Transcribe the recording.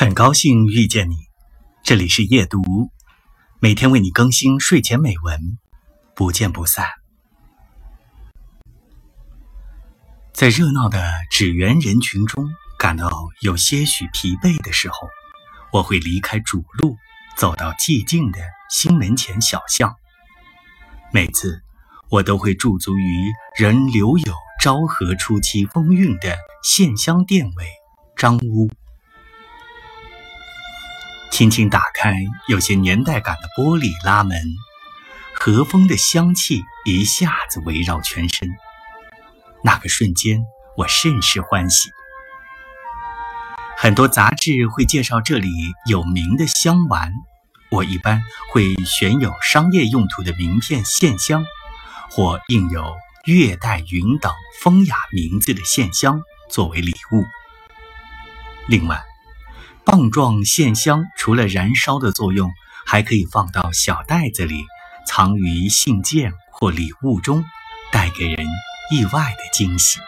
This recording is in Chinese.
很高兴遇见你，这里是夜读，每天为你更新睡前美文，不见不散。在热闹的纸园人群中感到有些许疲惫的时候，我会离开主路，走到寂静的新门前小巷。每次，我都会驻足于仍留有昭和初期风韵的线香店尾张屋。轻轻打开有些年代感的玻璃拉门，和风的香气一下子围绕全身。那个瞬间，我甚是欢喜。很多杂志会介绍这里有名的香丸，我一般会选有商业用途的名片线香，或印有“月带云”等风雅名字的线香作为礼物。另外，棒状线香除了燃烧的作用，还可以放到小袋子里，藏于信件或礼物中，带给人意外的惊喜。